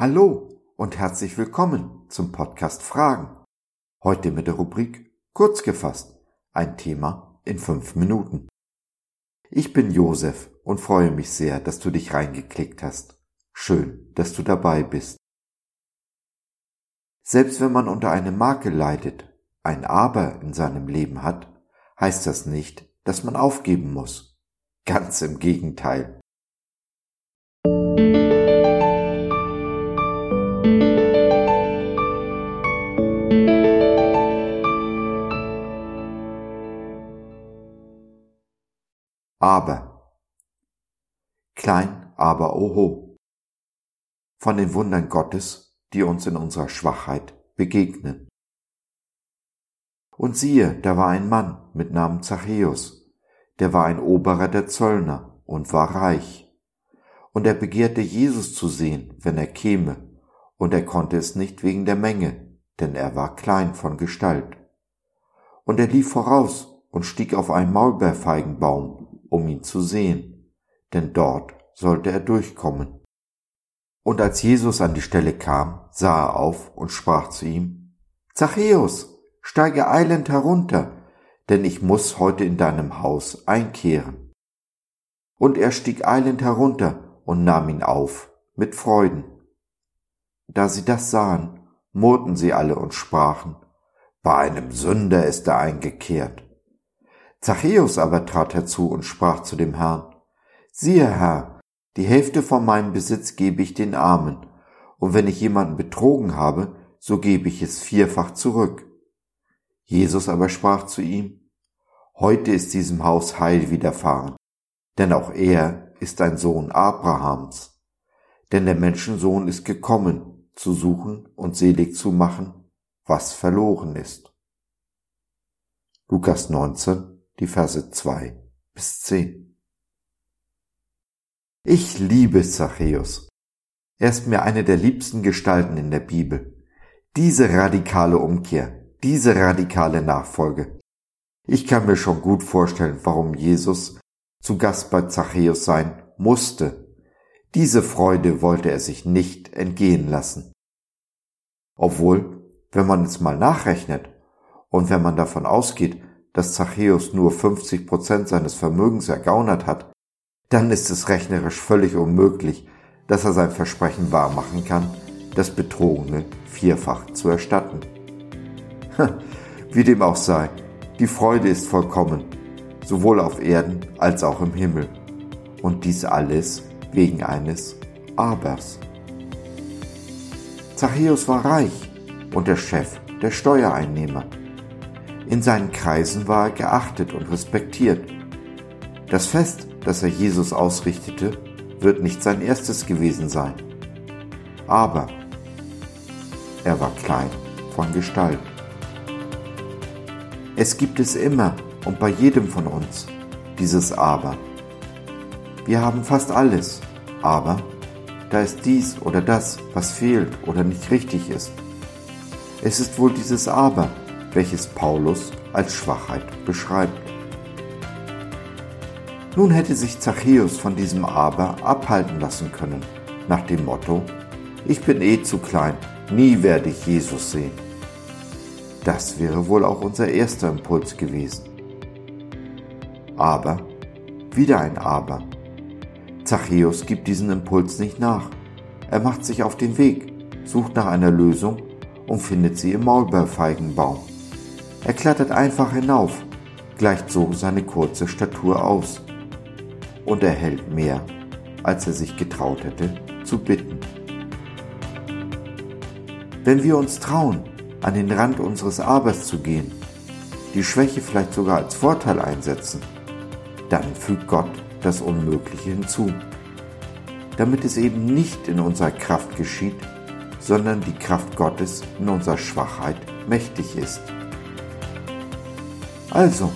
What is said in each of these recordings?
Hallo und herzlich willkommen zum Podcast Fragen. Heute mit der Rubrik Kurz gefasst, ein Thema in fünf Minuten. Ich bin Josef und freue mich sehr, dass du dich reingeklickt hast. Schön, dass du dabei bist. Selbst wenn man unter einem Makel leidet, ein Aber in seinem Leben hat, heißt das nicht, dass man aufgeben muss. Ganz im Gegenteil. Aber. Klein, aber oho. Von den Wundern Gottes, die uns in unserer Schwachheit begegnen. Und siehe, da war ein Mann mit Namen Zachäus, der war ein Oberer der Zöllner und war reich. Und er begehrte Jesus zu sehen, wenn er käme, und er konnte es nicht wegen der Menge, denn er war klein von Gestalt. Und er lief voraus und stieg auf einen Maulbeerfeigenbaum um ihn zu sehen, denn dort sollte er durchkommen. Und als Jesus an die Stelle kam, sah er auf und sprach zu ihm, Zachäus, steige eilend herunter, denn ich muss heute in deinem Haus einkehren. Und er stieg eilend herunter und nahm ihn auf mit Freuden. Da sie das sahen, murrten sie alle und sprachen, bei einem Sünder ist er eingekehrt. Zachäus aber trat herzu und sprach zu dem Herrn, siehe Herr, die Hälfte von meinem Besitz gebe ich den Armen, und wenn ich jemanden betrogen habe, so gebe ich es vierfach zurück. Jesus aber sprach zu ihm, heute ist diesem Haus Heil widerfahren, denn auch er ist ein Sohn Abrahams. Denn der Menschensohn ist gekommen, zu suchen und selig zu machen, was verloren ist. Lukas 19, die Verse zwei bis zehn. Ich liebe Zachäus. Er ist mir eine der liebsten Gestalten in der Bibel. Diese radikale Umkehr, diese radikale Nachfolge. Ich kann mir schon gut vorstellen, warum Jesus zu Gast bei Zachäus sein musste. Diese Freude wollte er sich nicht entgehen lassen. Obwohl, wenn man es mal nachrechnet und wenn man davon ausgeht, dass Zachäus nur 50 Prozent seines Vermögens ergaunert hat, dann ist es rechnerisch völlig unmöglich, dass er sein Versprechen wahrmachen kann, das Betrogene vierfach zu erstatten. Wie dem auch sei, die Freude ist vollkommen, sowohl auf Erden als auch im Himmel. Und dies alles wegen eines Abers. Zachäus war reich und der Chef der Steuereinnehmer. In seinen Kreisen war er geachtet und respektiert. Das Fest, das er Jesus ausrichtete, wird nicht sein erstes gewesen sein. Aber er war klein von Gestalt. Es gibt es immer und bei jedem von uns, dieses Aber. Wir haben fast alles, aber da ist dies oder das, was fehlt oder nicht richtig ist. Es ist wohl dieses Aber, welches Paulus als Schwachheit beschreibt. Nun hätte sich Zachäus von diesem Aber abhalten lassen können, nach dem Motto, ich bin eh zu klein, nie werde ich Jesus sehen. Das wäre wohl auch unser erster Impuls gewesen. Aber, wieder ein Aber. Zachäus gibt diesen Impuls nicht nach. Er macht sich auf den Weg, sucht nach einer Lösung und findet sie im Maulbeerfeigenbaum. Er klettert einfach hinauf, gleicht so seine kurze Statur aus und erhält mehr, als er sich getraut hätte zu bitten. Wenn wir uns trauen, an den Rand unseres Abers zu gehen, die Schwäche vielleicht sogar als Vorteil einsetzen, dann fügt Gott das Unmögliche hinzu, damit es eben nicht in unserer Kraft geschieht, sondern die Kraft Gottes in unserer Schwachheit mächtig ist. Also,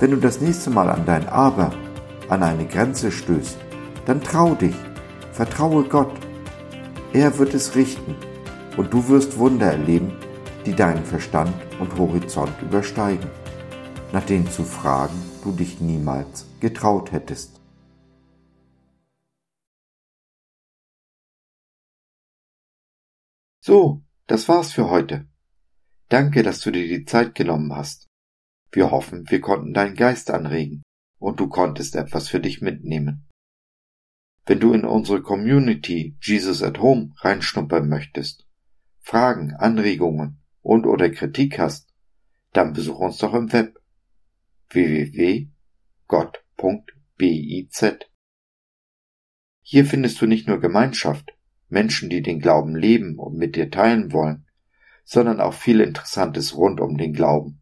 wenn du das nächste Mal an dein Aber, an eine Grenze stößt, dann trau dich, vertraue Gott. Er wird es richten und du wirst Wunder erleben, die deinen Verstand und Horizont übersteigen, nach denen zu fragen du dich niemals getraut hättest. So, das war's für heute. Danke, dass du dir die Zeit genommen hast. Wir hoffen, wir konnten deinen Geist anregen und du konntest etwas für dich mitnehmen. Wenn du in unsere Community Jesus at Home reinschnuppern möchtest, Fragen, Anregungen und oder Kritik hast, dann besuch uns doch im Web www.gott.biz. Hier findest du nicht nur Gemeinschaft, Menschen, die den Glauben leben und mit dir teilen wollen, sondern auch viel Interessantes rund um den Glauben.